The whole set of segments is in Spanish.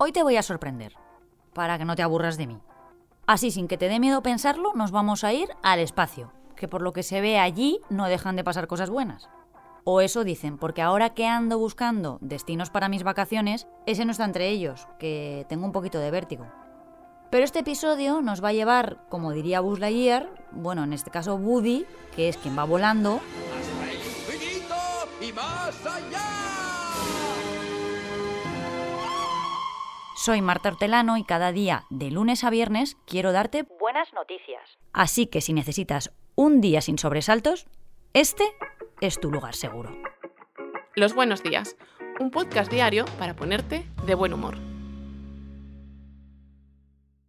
Hoy te voy a sorprender, para que no te aburras de mí. Así, sin que te dé miedo pensarlo, nos vamos a ir al espacio, que por lo que se ve allí no dejan de pasar cosas buenas. O eso dicen, porque ahora que ando buscando destinos para mis vacaciones, ese no está entre ellos, que tengo un poquito de vértigo. Pero este episodio nos va a llevar, como diría Buzz Lightyear, bueno, en este caso Woody, que es quien va volando. Soy Marta Hortelano y cada día, de lunes a viernes, quiero darte buenas noticias. Así que si necesitas un día sin sobresaltos, este es tu lugar seguro. Los buenos días, un podcast diario para ponerte de buen humor.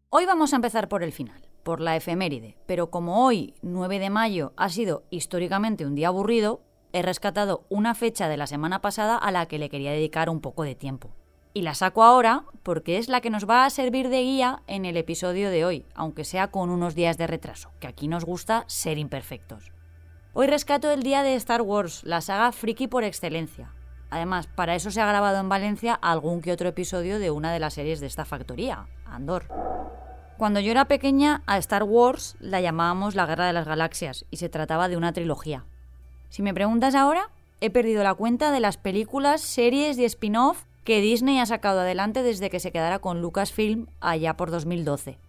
Hoy vamos a empezar por el final, por la efeméride, pero como hoy, 9 de mayo, ha sido históricamente un día aburrido, he rescatado una fecha de la semana pasada a la que le quería dedicar un poco de tiempo. Y la saco ahora porque es la que nos va a servir de guía en el episodio de hoy, aunque sea con unos días de retraso, que aquí nos gusta ser imperfectos. Hoy rescato el día de Star Wars, la saga friki por excelencia. Además, para eso se ha grabado en Valencia algún que otro episodio de una de las series de esta factoría, Andor. Cuando yo era pequeña, a Star Wars la llamábamos la Guerra de las Galaxias y se trataba de una trilogía. Si me preguntas ahora, he perdido la cuenta de las películas, series y spin-off que Disney ha sacado adelante desde que se quedara con Lucasfilm allá por 2012.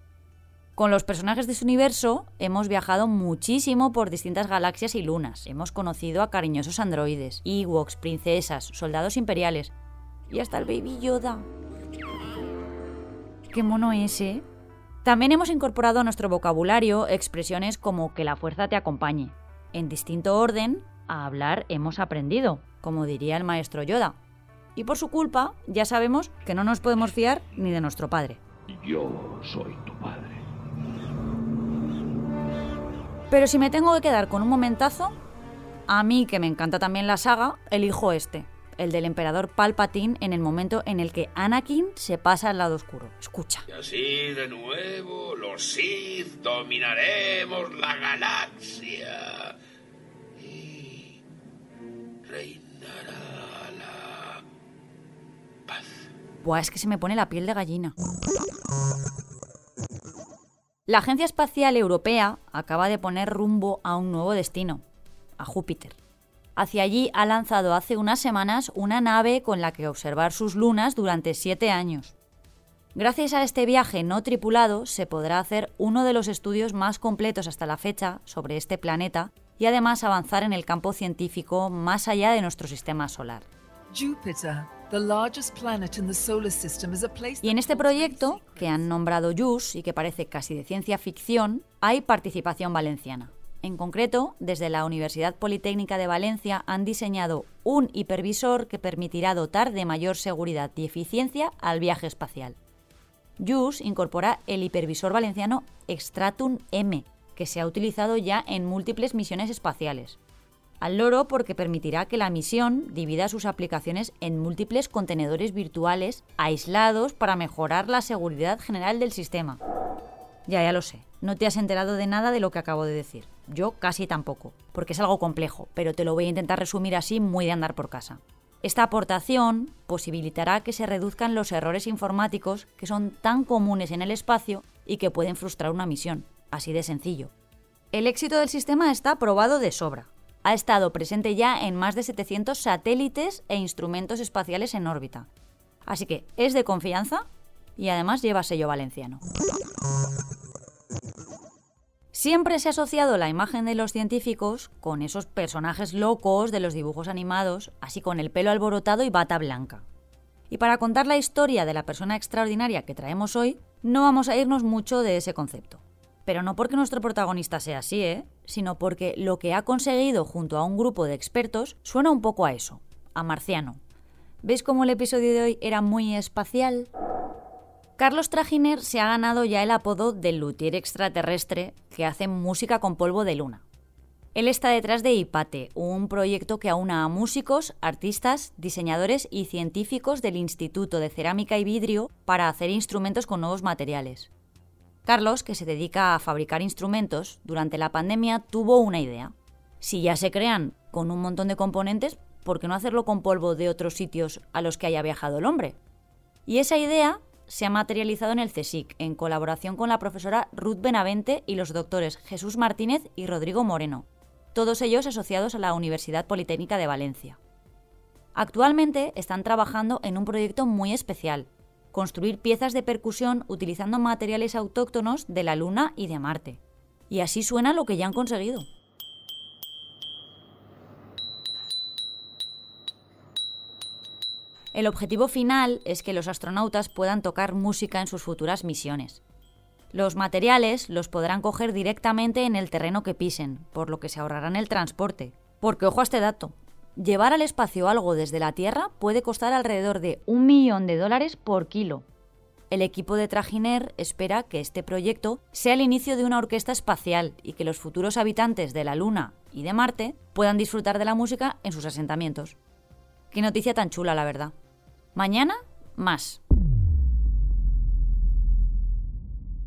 Con los personajes de su universo hemos viajado muchísimo por distintas galaxias y lunas. Hemos conocido a cariñosos androides, Ewoks, princesas, soldados imperiales y hasta el Baby Yoda. Qué mono ese. También hemos incorporado a nuestro vocabulario expresiones como que la fuerza te acompañe. En distinto orden, a hablar hemos aprendido, como diría el maestro Yoda. Y por su culpa, ya sabemos que no nos podemos fiar ni de nuestro padre. Yo soy tu padre. Pero si me tengo que quedar con un momentazo, a mí que me encanta también la saga, elijo este, el del emperador Palpatine en el momento en el que Anakin se pasa al lado oscuro. Escucha. Y así de nuevo los Sith dominaremos la galaxia. Buah, es que se me pone la piel de gallina. La Agencia Espacial Europea acaba de poner rumbo a un nuevo destino, a Júpiter. Hacia allí ha lanzado hace unas semanas una nave con la que observar sus lunas durante siete años. Gracias a este viaje no tripulado se podrá hacer uno de los estudios más completos hasta la fecha sobre este planeta y además avanzar en el campo científico más allá de nuestro sistema solar. Jupiter, the largest planet in the solar system, is a place Y en este proyecto, que han nombrado JUICE y que parece casi de ciencia ficción, hay participación valenciana. En concreto, desde la Universidad Politécnica de Valencia han diseñado un hipervisor que permitirá dotar de mayor seguridad y eficiencia al viaje espacial. JUICE incorpora el hipervisor valenciano Extratum M, que se ha utilizado ya en múltiples misiones espaciales. Al loro porque permitirá que la misión divida sus aplicaciones en múltiples contenedores virtuales aislados para mejorar la seguridad general del sistema. Ya, ya lo sé, no te has enterado de nada de lo que acabo de decir. Yo casi tampoco, porque es algo complejo, pero te lo voy a intentar resumir así muy de andar por casa. Esta aportación posibilitará que se reduzcan los errores informáticos que son tan comunes en el espacio y que pueden frustrar una misión, así de sencillo. El éxito del sistema está probado de sobra. Ha estado presente ya en más de 700 satélites e instrumentos espaciales en órbita. Así que es de confianza y además lleva sello valenciano. Siempre se ha asociado la imagen de los científicos con esos personajes locos de los dibujos animados, así con el pelo alborotado y bata blanca. Y para contar la historia de la persona extraordinaria que traemos hoy, no vamos a irnos mucho de ese concepto. Pero no porque nuestro protagonista sea así, ¿eh? Sino porque lo que ha conseguido junto a un grupo de expertos suena un poco a eso, a marciano. ¿Veis cómo el episodio de hoy era muy espacial? Carlos Trajiner se ha ganado ya el apodo del luthier extraterrestre que hace música con polvo de luna. Él está detrás de IPATE, un proyecto que aúna a músicos, artistas, diseñadores y científicos del Instituto de Cerámica y Vidrio para hacer instrumentos con nuevos materiales. Carlos, que se dedica a fabricar instrumentos, durante la pandemia tuvo una idea. Si ya se crean con un montón de componentes, ¿por qué no hacerlo con polvo de otros sitios a los que haya viajado el hombre? Y esa idea se ha materializado en el CSIC, en colaboración con la profesora Ruth Benavente y los doctores Jesús Martínez y Rodrigo Moreno, todos ellos asociados a la Universidad Politécnica de Valencia. Actualmente están trabajando en un proyecto muy especial, construir piezas de percusión utilizando materiales autóctonos de la Luna y de Marte. Y así suena lo que ya han conseguido. El objetivo final es que los astronautas puedan tocar música en sus futuras misiones. Los materiales los podrán coger directamente en el terreno que pisen, por lo que se ahorrarán el transporte. Porque ojo a este dato, llevar al espacio algo desde la Tierra puede costar alrededor de un millón de dólares por kilo. El equipo de Trajiner espera que este proyecto sea el inicio de una orquesta espacial y que los futuros habitantes de la Luna y de Marte puedan disfrutar de la música en sus asentamientos. Qué noticia tan chula, la verdad. Mañana, más.